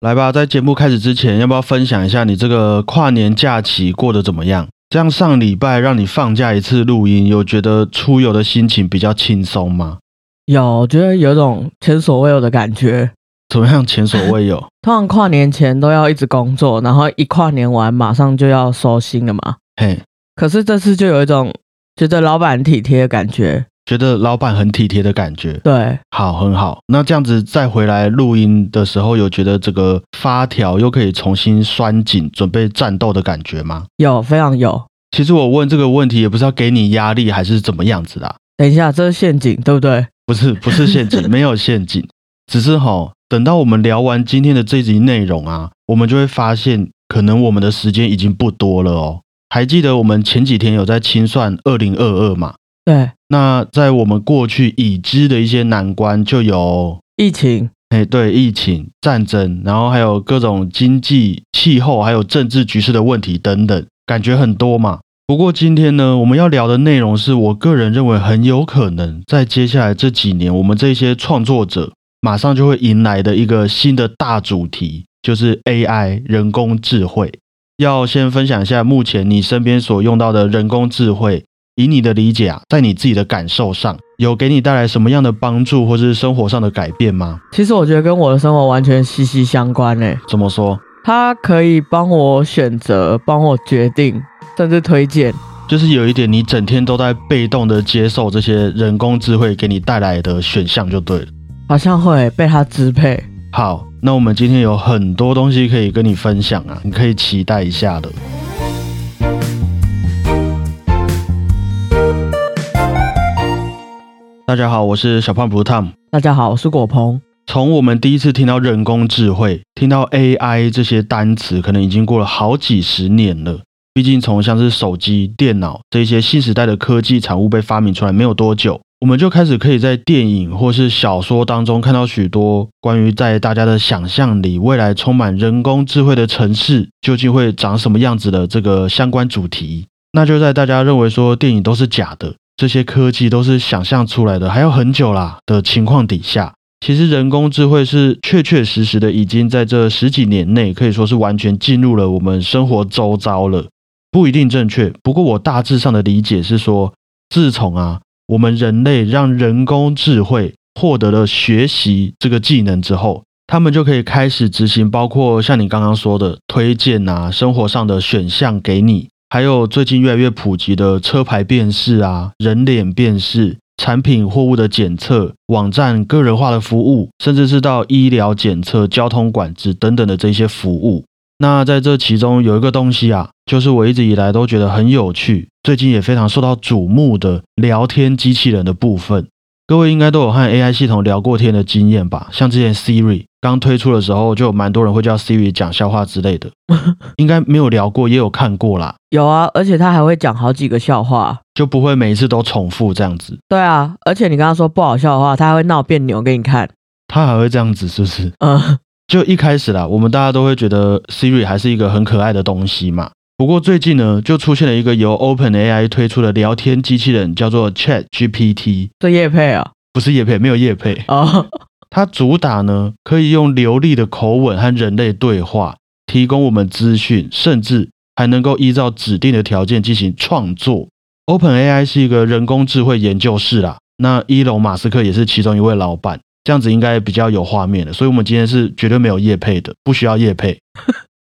来吧，在节目开始之前，要不要分享一下你这个跨年假期过得怎么样？这样上礼拜让你放假一次录音，有觉得出游的心情比较轻松吗？有，我觉得有种前所未有的感觉。怎么样？前所未有？通常跨年前都要一直工作，然后一跨年完马上就要收心了嘛。嘿，可是这次就有一种觉得老板体贴的感觉。觉得老板很体贴的感觉，对，好，很好。那这样子再回来录音的时候，有觉得这个发条又可以重新拴紧，准备战斗的感觉吗？有，非常有。其实我问这个问题也不是要给你压力，还是怎么样子的。等一下，这是陷阱，对不对？不是，不是陷阱，没有陷阱，只是哈，等到我们聊完今天的这集内容啊，我们就会发现，可能我们的时间已经不多了哦。还记得我们前几天有在清算二零二二嘛？对。那在我们过去已知的一些难关，就有疫情，哎，对，疫情、战争，然后还有各种经济、气候，还有政治局势的问题等等，感觉很多嘛。不过今天呢，我们要聊的内容是我个人认为很有可能在接下来这几年，我们这些创作者马上就会迎来的一个新的大主题，就是 AI 人工智慧。要先分享一下目前你身边所用到的人工智慧。以你的理解啊，在你自己的感受上，有给你带来什么样的帮助，或是生活上的改变吗？其实我觉得跟我的生活完全息息相关诶。怎么说？它可以帮我选择，帮我决定，甚至推荐。就是有一点，你整天都在被动的接受这些人工智慧给你带来的选项，就对了。好像会被它支配。好，那我们今天有很多东西可以跟你分享啊，你可以期待一下的。大家好，我是小胖不 Tom。大家好，我是果鹏。从我们第一次听到人工智慧、听到 AI 这些单词，可能已经过了好几十年了。毕竟从像是手机、电脑这些新时代的科技产物被发明出来没有多久，我们就开始可以在电影或是小说当中看到许多关于在大家的想象里，未来充满人工智慧的城市究竟会长什么样子的这个相关主题。那就在大家认为说电影都是假的。这些科技都是想象出来的，还要很久啦的情况底下，其实人工智慧是确确实实的，已经在这十几年内可以说是完全进入了我们生活周遭了。不一定正确，不过我大致上的理解是说，自从啊我们人类让人工智慧获得了学习这个技能之后，他们就可以开始执行，包括像你刚刚说的推荐啊，生活上的选项给你。还有最近越来越普及的车牌辨识啊、人脸辨识、产品货物的检测、网站个人化的服务，甚至是到医疗检测、交通管制等等的这些服务。那在这其中有一个东西啊，就是我一直以来都觉得很有趣，最近也非常受到瞩目的聊天机器人的部分。各位应该都有和 AI 系统聊过天的经验吧？像之前 Siri。刚推出的时候，就有蛮多人会叫 Siri 讲笑话之类的，应该没有聊过，也有看过啦。有啊，而且他还会讲好几个笑话，就不会每一次都重复这样子。对啊，而且你跟他说不好笑的话，他还会闹别扭给你看。他还会这样子，是不是？嗯，就一开始啦，我们大家都会觉得 Siri 还是一个很可爱的东西嘛。不过最近呢，就出现了一个由 Open AI 推出的聊天机器人，叫做 Chat GPT。这叶配啊？不是叶配，没有叶配啊。它主打呢，可以用流利的口吻和人类对话，提供我们资讯，甚至还能够依照指定的条件进行创作。Open AI 是一个人工智慧研究室啦，那伊隆马斯克也是其中一位老板，这样子应该比较有画面的。所以，我们今天是绝对没有叶配的，不需要叶配。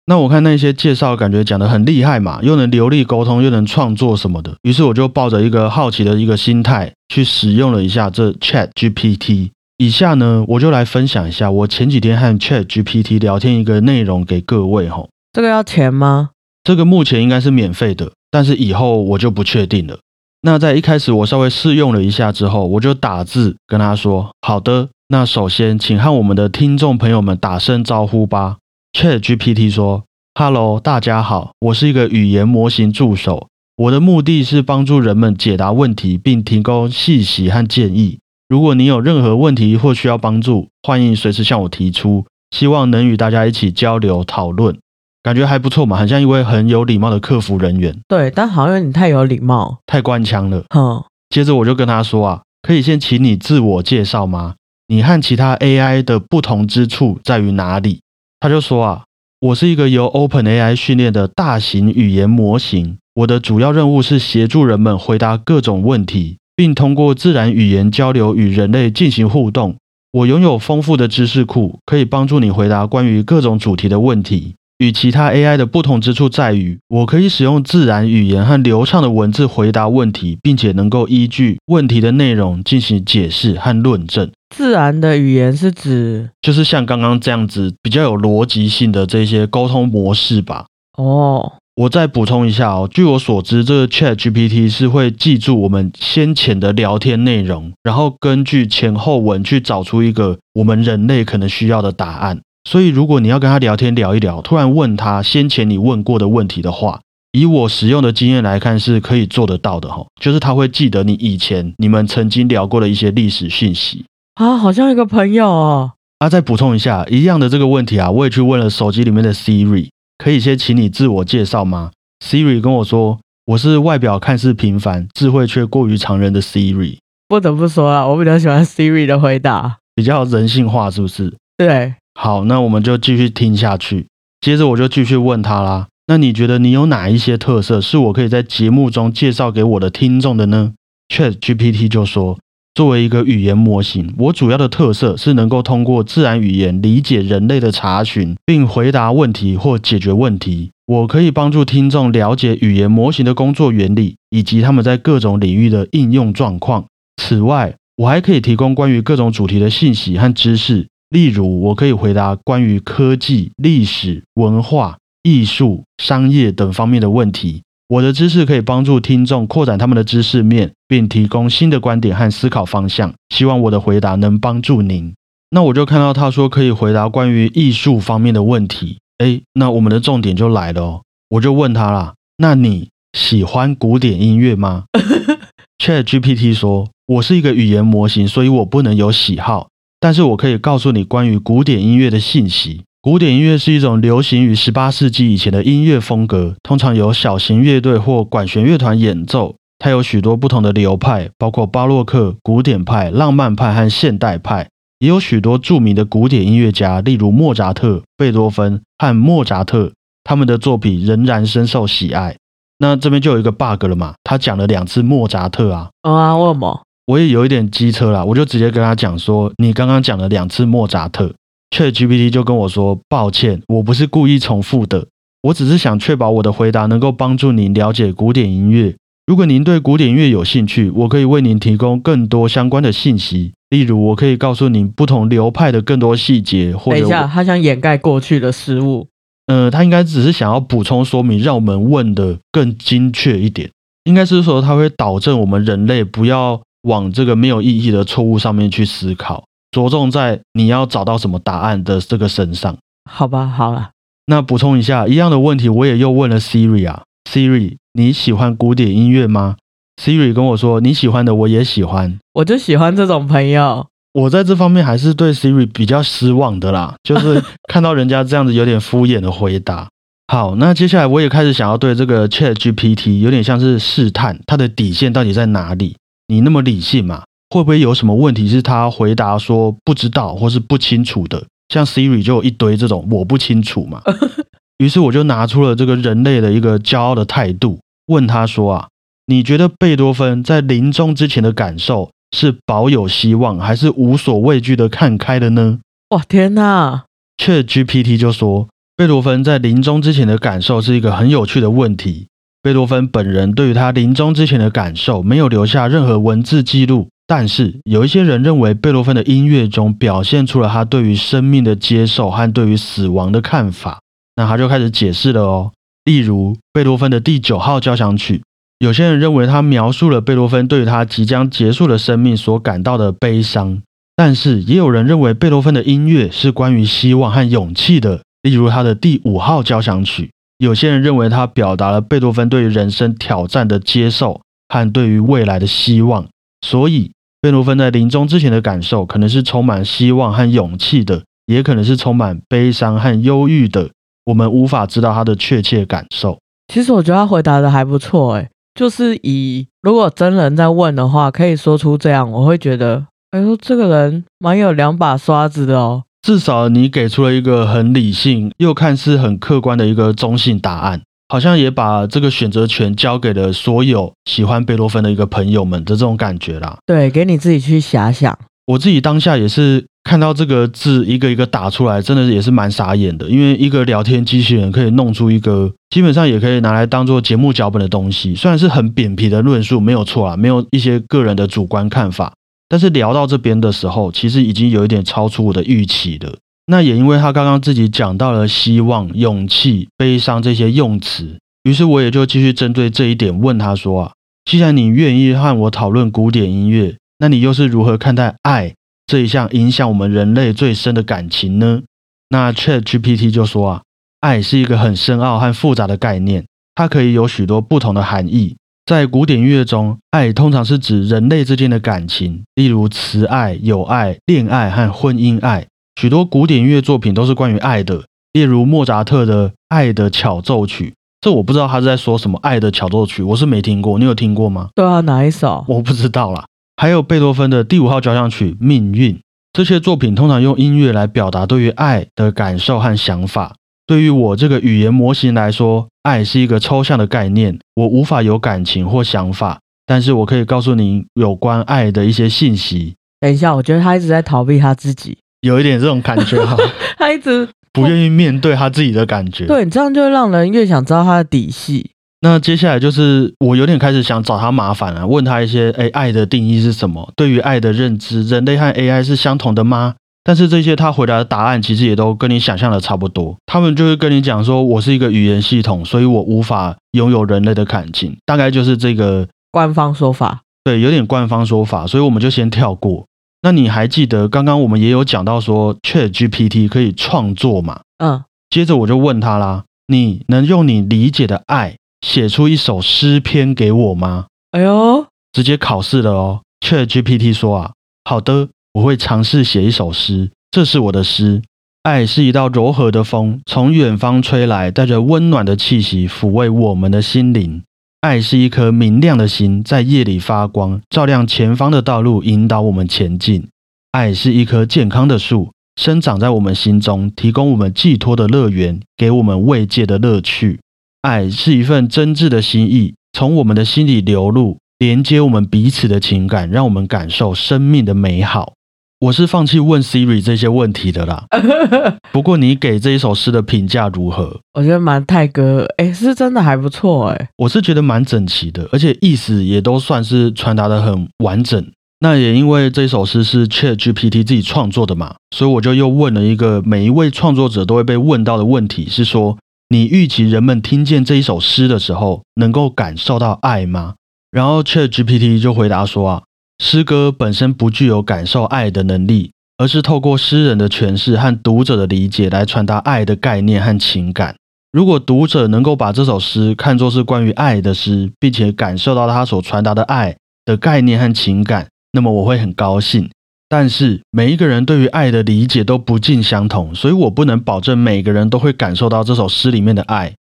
那我看那些介绍，感觉讲的很厉害嘛，又能流利沟通，又能创作什么的，于是我就抱着一个好奇的一个心态去使用了一下这 Chat GPT。以下呢，我就来分享一下我前几天和 Chat GPT 聊天一个内容给各位哈。这个要钱吗？这个目前应该是免费的，但是以后我就不确定了。那在一开始我稍微试用了一下之后，我就打字跟他说：“好的，那首先请和我们的听众朋友们打声招呼吧。”Chat GPT 说：“Hello，大家好，我是一个语言模型助手，我的目的是帮助人们解答问题，并提供信息和建议。”如果你有任何问题或需要帮助，欢迎随时向我提出。希望能与大家一起交流讨论，感觉还不错嘛，很像一位很有礼貌的客服人员。对，但好像你太有礼貌，太官腔了。哼。接着我就跟他说啊，可以先请你自我介绍吗？你和其他 AI 的不同之处在于哪里？他就说啊，我是一个由 OpenAI 训练的大型语言模型，我的主要任务是协助人们回答各种问题，并通过自然语言交流与人类进行互动。我拥有丰富的知识库，可以帮助你回答关于各种主题的问题。与其他 AI 的不同之处在于，我可以使用自然语言和流畅的文字回答问题，并且能够依据问题的内容进行解释和论证。自然的语言是指就是像刚刚这样子比较有逻辑性的这些沟通模式吧。哦，我再补充一下哦，据我所知，这个 Chat GPT 是会记住我们先前的聊天内容，然后根据前后文去找出一个我们人类可能需要的答案。所以，如果你要跟他聊天聊一聊，突然问他先前你问过的问题的话，以我使用的经验来看，是可以做得到的哈。就是他会记得你以前你们曾经聊过的一些历史讯息啊，好像一个朋友哦。啊，再补充一下，一样的这个问题啊，我也去问了手机里面的 Siri，可以先请你自我介绍吗？Siri 跟我说，我是外表看似平凡，智慧却过于常人的 Siri。不得不说啊，我比较喜欢 Siri 的回答，比较人性化，是不是？对。好，那我们就继续听下去。接着我就继续问他啦。那你觉得你有哪一些特色是我可以在节目中介绍给我的听众的呢？Chat GPT 就说，作为一个语言模型，我主要的特色是能够通过自然语言理解人类的查询，并回答问题或解决问题。我可以帮助听众了解语言模型的工作原理以及他们在各种领域的应用状况。此外，我还可以提供关于各种主题的信息和知识。例如，我可以回答关于科技、历史、文化、艺术、商业等方面的问题。我的知识可以帮助听众扩展他们的知识面，并提供新的观点和思考方向。希望我的回答能帮助您。那我就看到他说可以回答关于艺术方面的问题。诶，那我们的重点就来了哦。我就问他啦：那你喜欢古典音乐吗？Chat GPT 说：“我是一个语言模型，所以我不能有喜好。”但是我可以告诉你关于古典音乐的信息。古典音乐是一种流行于十八世纪以前的音乐风格，通常由小型乐队或管弦乐团演奏。它有许多不同的流派，包括巴洛克、古典派、浪漫派和现代派。也有许多著名的古典音乐家，例如莫扎特、贝多芬和莫扎特，他们的作品仍然深受喜爱。那这边就有一个 bug 了嘛？他讲了两次莫扎特啊？啊，为什么？我也有一点机车啦，我就直接跟他讲说，你刚刚讲了两次莫扎特，Chat GPT 就跟我说，抱歉，我不是故意重复的，我只是想确保我的回答能够帮助您了解古典音乐。如果您对古典音乐有兴趣，我可以为您提供更多相关的信息，例如我可以告诉您不同流派的更多细节。或等一下，他想掩盖过去的失误。呃，他应该只是想要补充说明，让我们问的更精确一点。应该是说他会导正我们人类不要。往这个没有意义的错误上面去思考，着重在你要找到什么答案的这个身上。好吧，好了，那补充一下，一样的问题我也又问了 Siri 啊，Siri，你喜欢古典音乐吗？Siri 跟我说，你喜欢的我也喜欢，我就喜欢这种朋友。我在这方面还是对 Siri 比较失望的啦，就是看到人家这样子有点敷衍的回答。好，那接下来我也开始想要对这个 Chat GPT 有点像是试探它的底线到底在哪里。你那么理性嘛？会不会有什么问题是他回答说不知道或是不清楚的？像 Siri 就有一堆这种我不清楚嘛。于是我就拿出了这个人类的一个骄傲的态度，问他说啊，你觉得贝多芬在临终之前的感受是保有希望，还是无所畏惧的看开的呢？哇天哪！Chat GPT 就说，贝多芬在临终之前的感受是一个很有趣的问题。贝多芬本人对于他临终之前的感受没有留下任何文字记录，但是有一些人认为贝多芬的音乐中表现出了他对于生命的接受和对于死亡的看法。那他就开始解释了哦，例如贝多芬的第九号交响曲，有些人认为他描述了贝多芬对于他即将结束的生命所感到的悲伤，但是也有人认为贝多芬的音乐是关于希望和勇气的，例如他的第五号交响曲。有些人认为他表达了贝多芬对于人生挑战的接受和对于未来的希望，所以贝多芬在临终之前的感受可能是充满希望和勇气的，也可能是充满悲伤和忧郁的。我们无法知道他的确切感受。其实我觉得他回答的还不错，诶，就是以如果真人在问的话，可以说出这样，我会觉得，哎呦，这个人蛮有两把刷子的哦。至少你给出了一个很理性又看似很客观的一个中性答案，好像也把这个选择权交给了所有喜欢贝多芬的一个朋友们的这种感觉啦。对，给你自己去遐想。我自己当下也是看到这个字一个一个打出来，真的也是蛮傻眼的。因为一个聊天机器人可以弄出一个基本上也可以拿来当做节目脚本的东西，虽然是很扁平的论述，没有错啊，没有一些个人的主观看法。但是聊到这边的时候，其实已经有一点超出我的预期了。那也因为他刚刚自己讲到了希望、勇气、悲伤这些用词，于是我也就继续针对这一点问他说啊，既然你愿意和我讨论古典音乐。那你又是如何看待爱这一项影响我们人类最深的感情呢？那 Chat GPT 就说啊，爱是一个很深奥和复杂的概念，它可以有许多不同的含义。在古典音乐中，爱通常是指人类之间的感情，例如慈爱、友爱、恋爱和婚姻爱。许多古典音乐作品都是关于爱的，例如莫扎特的《爱的巧奏曲》。这我不知道他是在说什么《爱的巧奏曲》，我是没听过，你有听过吗？对啊，哪一首？我不知道啦。还有贝多芬的第五号交响曲《命运》，这些作品通常用音乐来表达对于爱的感受和想法。对于我这个语言模型来说，爱是一个抽象的概念，我无法有感情或想法。但是我可以告诉您有关爱的一些信息。等一下，我觉得他一直在逃避他自己，有一点这种感觉哈。他一直不愿意面对他自己的感觉。对，这样就会让人越想知道他的底细。那接下来就是我有点开始想找他麻烦了，问他一些，哎，爱的定义是什么？对于爱的认知，人类和 AI 是相同的吗？但是这些他回答的答案其实也都跟你想象的差不多。他们就会跟你讲说，我是一个语言系统，所以我无法拥有人类的感情，大概就是这个官方说法。对，有点官方说法，所以我们就先跳过。那你还记得刚刚我们也有讲到说，ChatGPT 可以创作嘛？嗯。接着我就问他啦，你能用你理解的爱？写出一首诗篇给我吗？哎呦，直接考试了哦。Chat GPT 说啊，好的，我会尝试写一首诗。这是我的诗。爱是一道柔和的风，从远方吹来，带着温暖的气息，抚慰我们的心灵。爱是一颗明亮的心，在夜里发光，照亮前方的道路，引导我们前进。爱是一棵健康的树，生长在我们心中，提供我们寄托的乐园，给我们慰藉的乐趣。爱是一份真挚的心意，从我们的心里流露，连接我们彼此的情感，让我们感受生命的美好。我是放弃问 Siri 这些问题的啦。不过你给这一首诗的评价如何？我觉得蛮泰哥，哎，是真的还不错，哎，我是觉得蛮整齐的，而且意思也都算是传达的很完整。那也因为这首诗是 Chat GPT 自己创作的嘛，所以我就又问了一个每一位创作者都会被问到的问题，是说。你预期人们听见这一首诗的时候，能够感受到爱吗？然后 Chat GPT 就回答说啊，诗歌本身不具有感受爱的能力，而是透过诗人的诠释和读者的理解来传达爱的概念和情感。如果读者能够把这首诗看作是关于爱的诗，并且感受到他所传达的爱的概念和情感，那么我会很高兴。但是每一个人对于爱的理解都不尽相同，所以我不能保证每个人都会感受到这首诗里面的爱。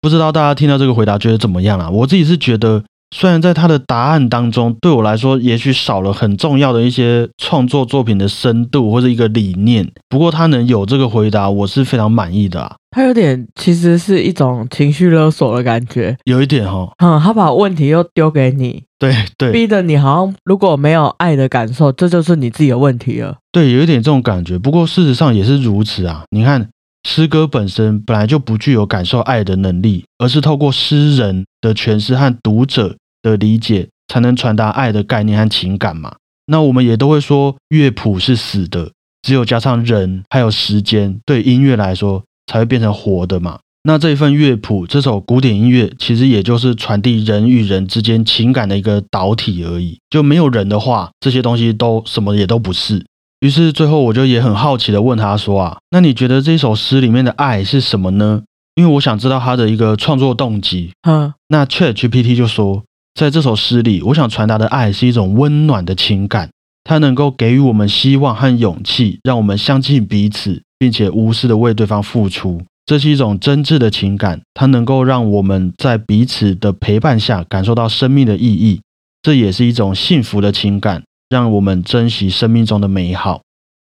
不知道大家听到这个回答觉得怎么样啊？我自己是觉得，虽然在他的答案当中，对我来说也许少了很重要的一些创作作品的深度或者一个理念，不过他能有这个回答，我是非常满意的啊。他有点其实是一种情绪勒索的感觉，有一点哈，嗯，他把问题又丢给你，对对，逼得你好像如果没有爱的感受，这就是你自己的问题了。对，有一点这种感觉。不过事实上也是如此啊。你看，诗歌本身本来就不具有感受爱的能力，而是透过诗人的诠释和读者的理解，才能传达爱的概念和情感嘛。那我们也都会说乐谱是死的，只有加上人还有时间，对音乐来说。才会变成活的嘛？那这一份乐谱，这首古典音乐，其实也就是传递人与人之间情感的一个导体而已。就没有人的话，这些东西都什么也都不是。于是最后，我就也很好奇的问他说啊，那你觉得这首诗里面的爱是什么呢？因为我想知道他的一个创作动机。嗯，那 Chat GPT 就说，在这首诗里，我想传达的爱是一种温暖的情感，它能够给予我们希望和勇气，让我们相信彼此。并且无私的为对方付出，这是一种真挚的情感，它能够让我们在彼此的陪伴下感受到生命的意义。这也是一种幸福的情感，让我们珍惜生命中的美好。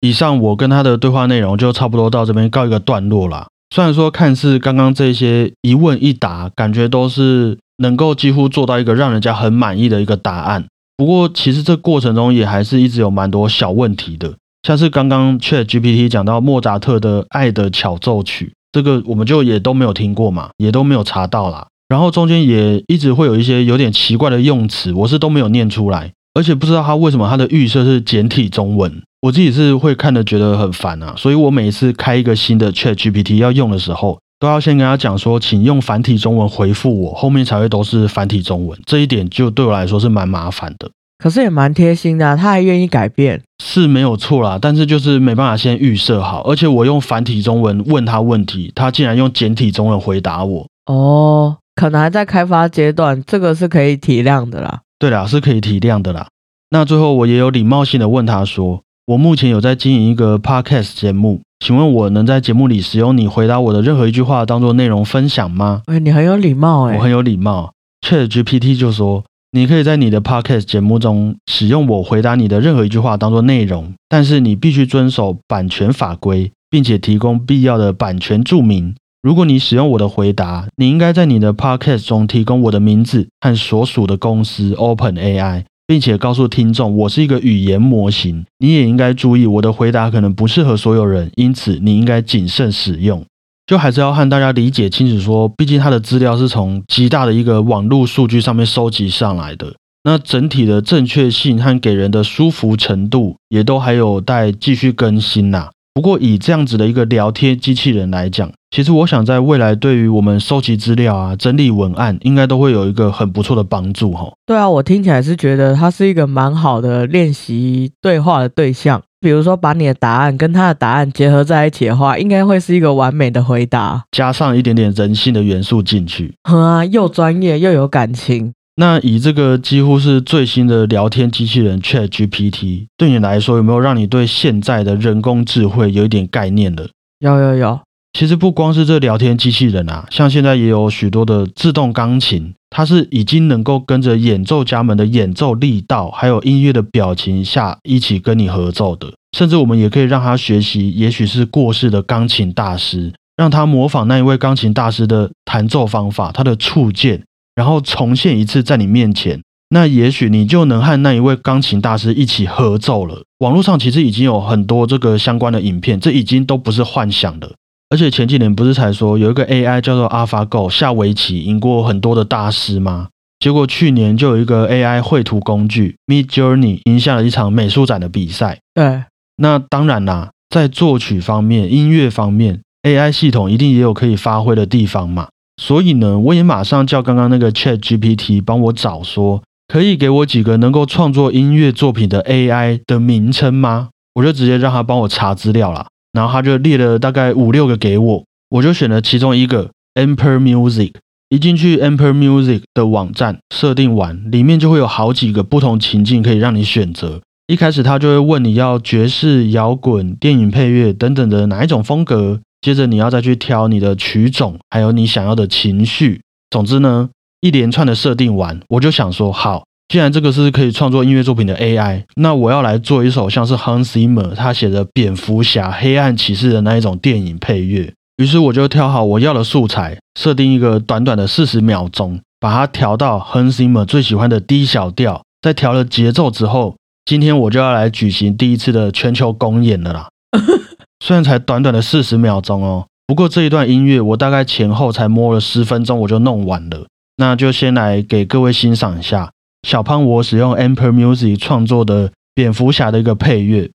以上我跟他的对话内容就差不多到这边告一个段落啦。虽然说看似刚刚这些一问一答，感觉都是能够几乎做到一个让人家很满意的一个答案，不过其实这过程中也还是一直有蛮多小问题的，像是刚刚 Chat GPT 讲到莫扎特的《爱的巧奏曲》，这个我们就也都没有听过嘛，也都没有查到啦。然后中间也一直会有一些有点奇怪的用词，我是都没有念出来，而且不知道他为什么他的预设是简体中文。我自己是会看的，觉得很烦啊，所以我每次开一个新的 Chat GPT 要用的时候，都要先跟他讲说，请用繁体中文回复我，后面才会都是繁体中文。这一点就对我来说是蛮麻烦的，可是也蛮贴心的，他还愿意改变，是没有错啦。但是就是没办法先预设好，而且我用繁体中文问他问题，他竟然用简体中文回答我。哦，可能还在开发阶段，这个是可以体谅的啦。对啦，是可以体谅的啦。那最后我也有礼貌性的问他说。我目前有在经营一个 podcast 节目，请问我能在节目里使用你回答我的任何一句话当做内容分享吗？哎，你很有礼貌哎，我很有礼貌。Chat GPT 就说，你可以在你的 podcast 节目中使用我回答你的任何一句话当做内容，但是你必须遵守版权法规，并且提供必要的版权注明。如果你使用我的回答，你应该在你的 podcast 中提供我的名字和所属的公司 Open AI。并且告诉听众，我是一个语言模型，你也应该注意我的回答可能不适合所有人，因此你应该谨慎使用。就还是要和大家理解清楚，说毕竟它的资料是从极大的一个网络数据上面收集上来的，那整体的正确性和给人的舒服程度也都还有待继续更新呐。不过以这样子的一个聊天机器人来讲，其实我想在未来对于我们收集资料啊、整理文案，应该都会有一个很不错的帮助哈。对啊，我听起来是觉得它是一个蛮好的练习对话的对象。比如说把你的答案跟他的答案结合在一起的话，应该会是一个完美的回答，加上一点点人性的元素进去，啊，又专业又有感情。那以这个几乎是最新的聊天机器人 Chat GPT，对你来说有没有让你对现在的人工智慧有一点概念了？有有有。其实不光是这聊天机器人啊，像现在也有许多的自动钢琴，它是已经能够跟着演奏家们的演奏力道，还有音乐的表情下一起跟你合奏的。甚至我们也可以让它学习，也许是过世的钢琴大师，让它模仿那一位钢琴大师的弹奏方法，他的触键。然后重现一次在你面前，那也许你就能和那一位钢琴大师一起合奏了。网络上其实已经有很多这个相关的影片，这已经都不是幻想了。而且前几年不是才说有一个 AI 叫做 AlphaGo 下围棋赢过很多的大师吗？结果去年就有一个 AI 绘图工具 Mid Journey 赢下了一场美术展的比赛。对，那当然啦，在作曲方面、音乐方面，AI 系统一定也有可以发挥的地方嘛。所以呢，我也马上叫刚刚那个 Chat GPT 帮我找，说可以给我几个能够创作音乐作品的 AI 的名称吗？我就直接让他帮我查资料啦，然后他就列了大概五六个给我，我就选了其中一个 Amper Music。一进去 Amper Music 的网站设定完，里面就会有好几个不同情境可以让你选择。一开始他就会问你要爵士、摇滚、电影配乐等等的哪一种风格。接着你要再去挑你的曲种，还有你想要的情绪。总之呢，一连串的设定完，我就想说，好，既然这个是可以创作音乐作品的 AI，那我要来做一首像是 Hans Zimmer 他写的蝙蝠侠、黑暗骑士的那一种电影配乐。于是我就挑好我要的素材，设定一个短短的四十秒钟，把它调到 Hans Zimmer 最喜欢的 D 小调。在调了节奏之后，今天我就要来举行第一次的全球公演了啦。虽然才短短的四十秒钟哦，不过这一段音乐我大概前后才摸了十分钟我就弄完了。那就先来给各位欣赏一下小胖我使用 Amper Music 创作的蝙蝠侠的一个配乐。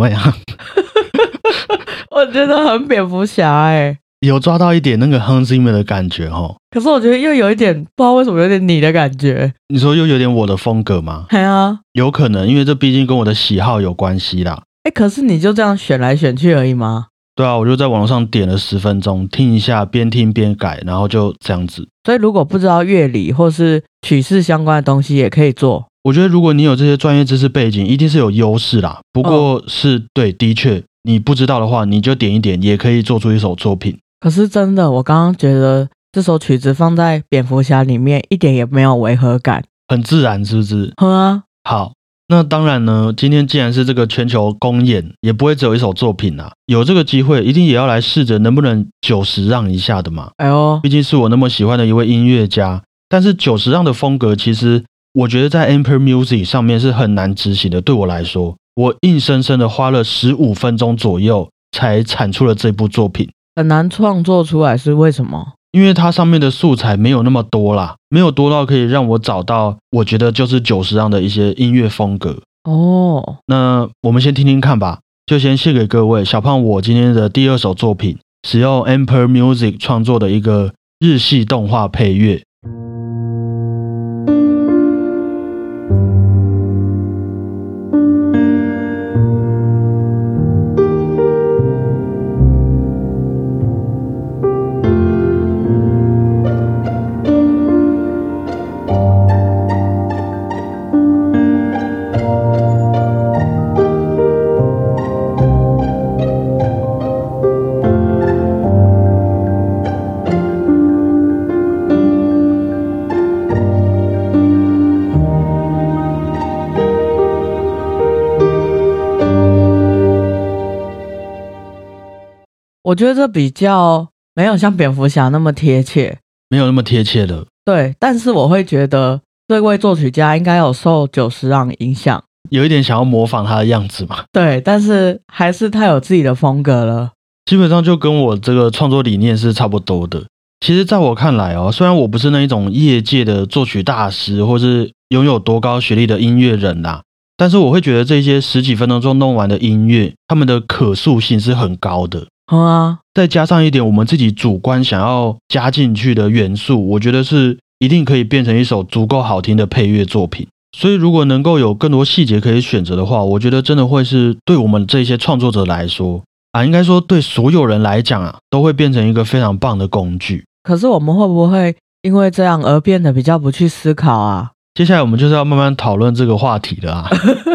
么样？我觉得很蝙蝠侠哎，有抓到一点那个 Hans Zimmer 的感觉哈。可是我觉得又有一点不知道为什么有点你的感觉。你说又有点我的风格吗？对啊，有可能，因为这毕竟跟我的喜好有关系啦。哎，可是你就这样选来选去而已吗？对啊，我就在网络上点了十分钟，听一下，边听边改，然后就这样子。所以如果不知道乐理或是曲式相关的东西，也可以做。我觉得如果你有这些专业知识背景，一定是有优势啦。不过是对，的确，你不知道的话，你就点一点，也可以做出一首作品。可是真的，我刚刚觉得这首曲子放在蝙蝠侠里面，一点也没有违和感，很自然，是不是？哼啊，好。那当然呢，今天既然是这个全球公演，也不会只有一首作品啊。有这个机会，一定也要来试着能不能九十让一下的嘛。哎呦，毕竟是我那么喜欢的一位音乐家。但是九十让的风格，其实我觉得在 Amper Music 上面是很难执行的。对我来说，我硬生生的花了十五分钟左右，才产出了这部作品。很难创作出来是为什么？因为它上面的素材没有那么多啦，没有多到可以让我找到我觉得就是九十让的一些音乐风格哦。那我们先听听看吧，就先献给各位小胖我今天的第二首作品，使用 Amper Music 创作的一个日系动画配乐。觉得这比较没有像蝙蝠侠那么贴切，没有那么贴切的。对，但是我会觉得这位作曲家应该有受久石让影响，有一点想要模仿他的样子嘛。对，但是还是太有自己的风格了。基本上就跟我这个创作理念是差不多的。其实，在我看来哦，虽然我不是那一种业界的作曲大师，或是拥有多高学历的音乐人呐，但是我会觉得这些十几分钟就弄完的音乐，他们的可塑性是很高的。啊，再加上一点我们自己主观想要加进去的元素，我觉得是一定可以变成一首足够好听的配乐作品。所以，如果能够有更多细节可以选择的话，我觉得真的会是对我们这些创作者来说啊，应该说对所有人来讲啊，都会变成一个非常棒的工具。可是，我们会不会因为这样而变得比较不去思考啊？接下来我们就是要慢慢讨论这个话题了啊，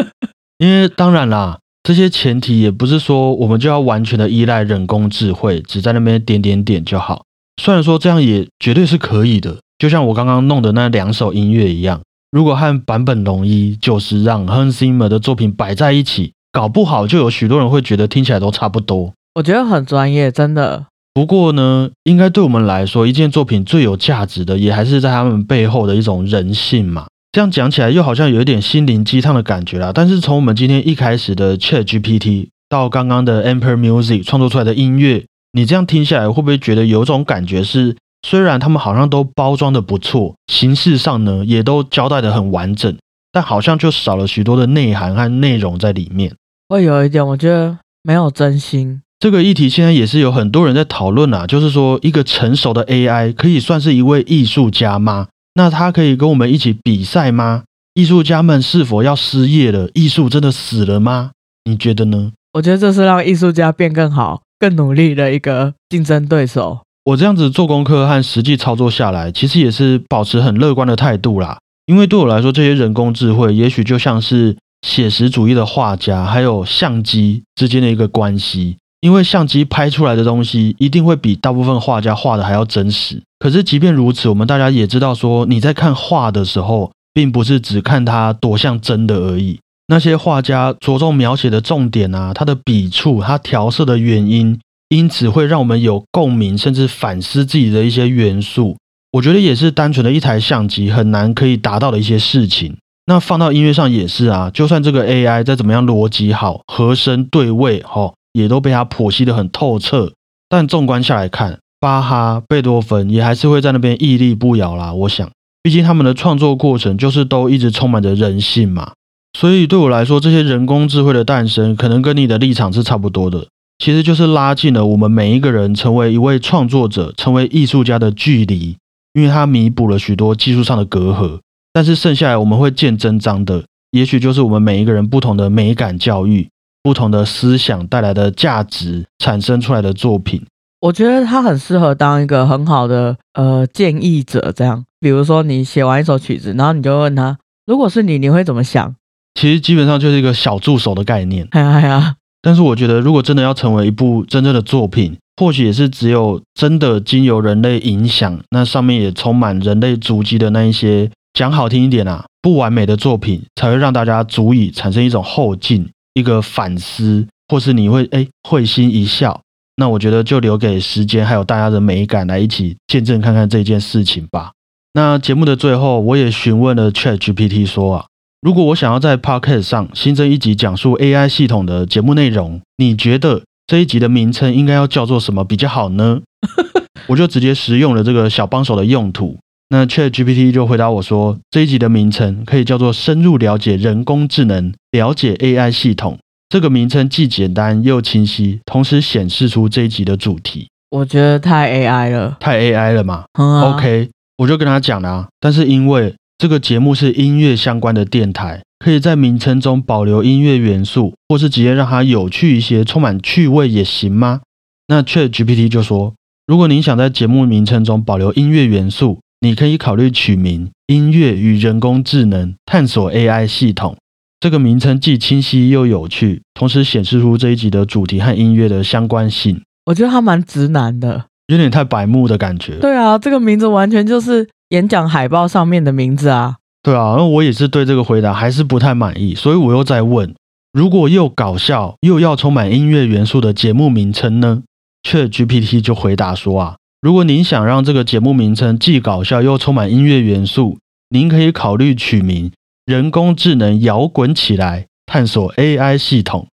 因为当然啦。这些前提也不是说我们就要完全的依赖人工智慧，只在那边点点点就好。虽然说这样也绝对是可以的，就像我刚刚弄的那两首音乐一样，如果和坂本龙一就是让 Hans Zimmer 的作品摆在一起，搞不好就有许多人会觉得听起来都差不多。我觉得很专业，真的。不过呢，应该对我们来说，一件作品最有价值的，也还是在他们背后的一种人性嘛。这样讲起来又好像有一点心灵鸡汤的感觉啦。但是从我们今天一开始的 Chat GPT 到刚刚的 Amper Music 创作出来的音乐，你这样听下来，会不会觉得有种感觉是，虽然他们好像都包装的不错，形式上呢也都交代的很完整，但好像就少了许多的内涵和内容在里面。会有一点，我觉得没有真心。这个议题现在也是有很多人在讨论啊，就是说一个成熟的 AI 可以算是一位艺术家吗？那他可以跟我们一起比赛吗？艺术家们是否要失业了？艺术真的死了吗？你觉得呢？我觉得这是让艺术家变更好、更努力的一个竞争对手。我这样子做功课和实际操作下来，其实也是保持很乐观的态度啦。因为对我来说，这些人工智慧也许就像是写实主义的画家还有相机之间的一个关系。因为相机拍出来的东西一定会比大部分画家画的还要真实。可是即便如此，我们大家也知道说，你在看画的时候，并不是只看它多像真的而已。那些画家着重描写的重点啊，他的笔触，他调色的原因，因此会让我们有共鸣，甚至反思自己的一些元素。我觉得也是单纯的一台相机很难可以达到的一些事情。那放到音乐上也是啊，就算这个 AI 再怎么样逻辑好，和声对位，吼。也都被他剖析得很透彻，但纵观下来看，巴哈、贝多芬也还是会在那边屹立不摇啦。我想，毕竟他们的创作过程就是都一直充满着人性嘛。所以对我来说，这些人工智慧的诞生，可能跟你的立场是差不多的。其实就是拉近了我们每一个人成为一位创作者、成为艺术家的距离，因为它弥补了许多技术上的隔阂。但是剩下来我们会见真章的，也许就是我们每一个人不同的美感教育、不同的思想带来的价值产生出来的作品。我觉得他很适合当一个很好的呃建议者，这样，比如说你写完一首曲子，然后你就问他，如果是你，你会怎么想？其实基本上就是一个小助手的概念。哎 呀哎呀，但是我觉得，如果真的要成为一部真正的作品，或许也是只有真的经由人类影响，那上面也充满人类足迹的那一些，讲好听一点啊，不完美的作品，才会让大家足以产生一种后劲，一个反思，或是你会哎会心一笑。那我觉得就留给时间还有大家的美感来一起见证看看这件事情吧。那节目的最后，我也询问了 Chat GPT 说啊。如果我想要在 Podcast 上新增一集讲述 AI 系统的节目内容，你觉得这一集的名称应该要叫做什么比较好呢？我就直接使用了这个小帮手的用途。那 Chat GPT 就回答我说，这一集的名称可以叫做“深入了解人工智能，了解 AI 系统”。这个名称既简单又清晰，同时显示出这一集的主题。我觉得太 AI 了，太 AI 了嘛？OK，我就跟他讲了，但是因为。这个节目是音乐相关的电台，可以在名称中保留音乐元素，或是直接让它有趣一些，充满趣味也行吗？那 Chat GPT 就说，如果您想在节目名称中保留音乐元素，你可以考虑取名“音乐与人工智能探索 AI 系统”。这个名称既清晰又有趣，同时显示出这一集的主题和音乐的相关性。我觉得他蛮直男的，有点太白目的感觉。对啊，这个名字完全就是。演讲海报上面的名字啊，对啊，那我也是对这个回答还是不太满意，所以我又在问：如果又搞笑又要充满音乐元素的节目名称呢？却 GPT 就回答说啊，如果您想让这个节目名称既搞笑又充满音乐元素，您可以考虑取名“人工智能摇滚起来，探索 AI 系统”。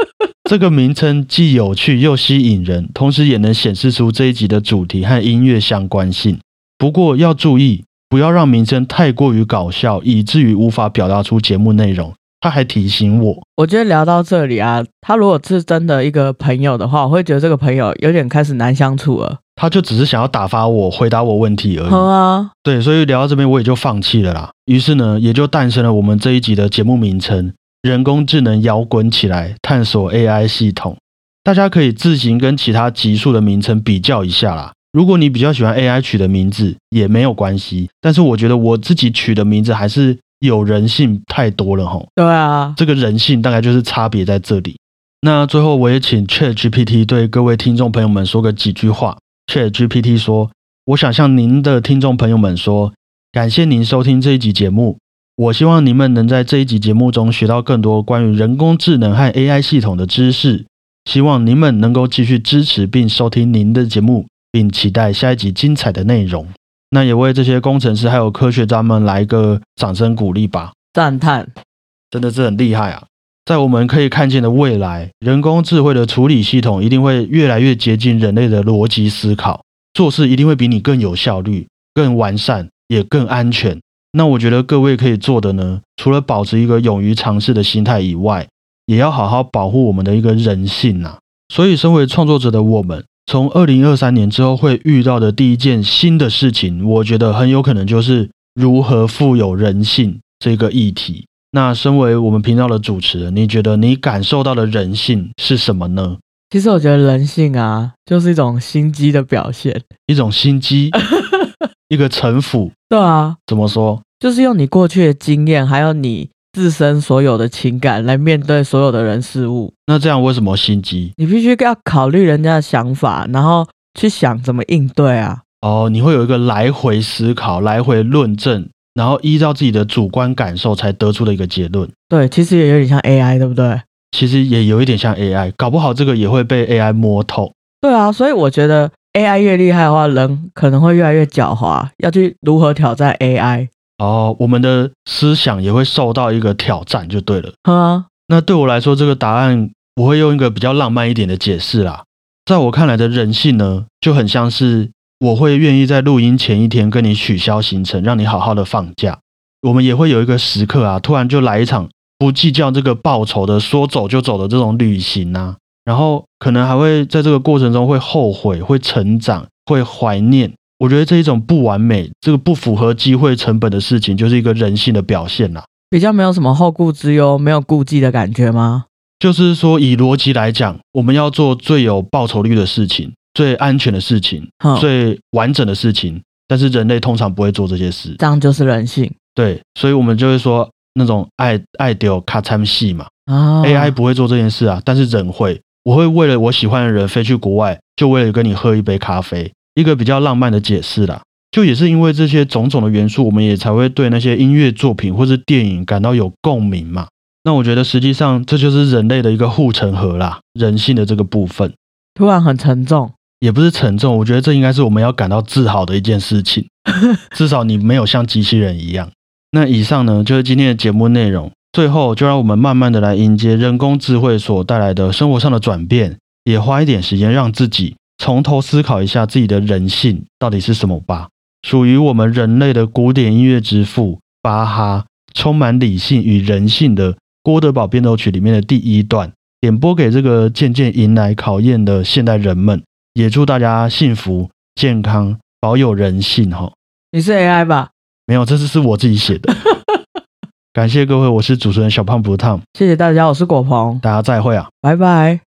这个名称既有趣又吸引人，同时也能显示出这一集的主题和音乐相关性。不过要注意，不要让名称太过于搞笑，以至于无法表达出节目内容。他还提醒我，我觉得聊到这里啊，他如果是真的一个朋友的话，我会觉得这个朋友有点开始难相处了。他就只是想要打发我，回答我问题而已。好啊，对，所以聊到这边我也就放弃了啦。于是呢，也就诞生了我们这一集的节目名称——人工智能摇滚起来，探索 AI 系统。大家可以自行跟其他集数的名称比较一下啦。如果你比较喜欢 AI 取的名字也没有关系，但是我觉得我自己取的名字还是有人性太多了吼。对啊，这个人性大概就是差别在这里。那最后我也请 ChatGPT 对各位听众朋友们说个几句话。ChatGPT 说：“我想向您的听众朋友们说，感谢您收听这一集节目。我希望你们能在这一集节目中学到更多关于人工智能和 AI 系统的知识。希望您们能够继续支持并收听您的节目。”并期待下一集精彩的内容。那也为这些工程师还有科学家们来一个掌声鼓励吧！赞叹，真的是很厉害啊！在我们可以看见的未来，人工智慧的处理系统一定会越来越接近人类的逻辑思考，做事一定会比你更有效率、更完善，也更安全。那我觉得各位可以做的呢，除了保持一个勇于尝试的心态以外，也要好好保护我们的一个人性呐。所以，身为创作者的我们。从二零二三年之后会遇到的第一件新的事情，我觉得很有可能就是如何富有人性这个议题。那身为我们频道的主持人，你觉得你感受到的人性是什么呢？其实我觉得人性啊，就是一种心机的表现，一种心机，一个城府。对啊，怎么说？就是用你过去的经验，还有你。自身所有的情感来面对所有的人事物，那这样为什么心机？你必须要考虑人家的想法，然后去想怎么应对啊。哦，你会有一个来回思考、来回论证，然后依照自己的主观感受才得出的一个结论。对，其实也有点像 AI，对不对？其实也有一点像 AI，搞不好这个也会被 AI 摸透。对啊，所以我觉得 AI 越厉害的话，人可能会越来越狡猾，要去如何挑战 AI。哦，我们的思想也会受到一个挑战，就对了。啊，那对我来说，这个答案我会用一个比较浪漫一点的解释啦。在我看来的人性呢，就很像是我会愿意在录音前一天跟你取消行程，让你好好的放假。我们也会有一个时刻啊，突然就来一场不计较这个报酬的说走就走的这种旅行啊。然后可能还会在这个过程中会后悔、会成长、会怀念。我觉得这一种不完美、这个不符合机会成本的事情，就是一个人性的表现啦。比较没有什么后顾之忧、没有顾忌的感觉吗？就是说，以逻辑来讲，我们要做最有报酬率的事情、最安全的事情、哼，最完整的事情，但是人类通常不会做这些事。这样就是人性对，所以我们就会说那种爱爱丢卡参戏嘛、啊 a i 不会做这件事啊，但是人会。我会为了我喜欢的人飞去国外，就为了跟你喝一杯咖啡，一个比较浪漫的解释啦。就也是因为这些种种的元素，我们也才会对那些音乐作品或是电影感到有共鸣嘛。那我觉得实际上这就是人类的一个护城河啦，人性的这个部分突然很沉重。也不是沉重，我觉得这应该是我们要感到自豪的一件事情。至少你没有像机器人一样。那以上呢，就是今天的节目内容。最后，就让我们慢慢的来迎接人工智慧所带来的生活上的转变，也花一点时间让自己从头思考一下自己的人性到底是什么吧。属于我们人类的古典音乐之父巴哈，充满理性与人性的《郭德堡变奏曲》里面的第一段，点播给这个渐渐迎来考验的现代人们，也祝大家幸福、健康，保有人性哈。你是 AI 吧？没有，这次是我自己写的。感谢各位，我是主持人小胖不烫，谢谢大家，我是果鹏，大家再会啊。拜拜。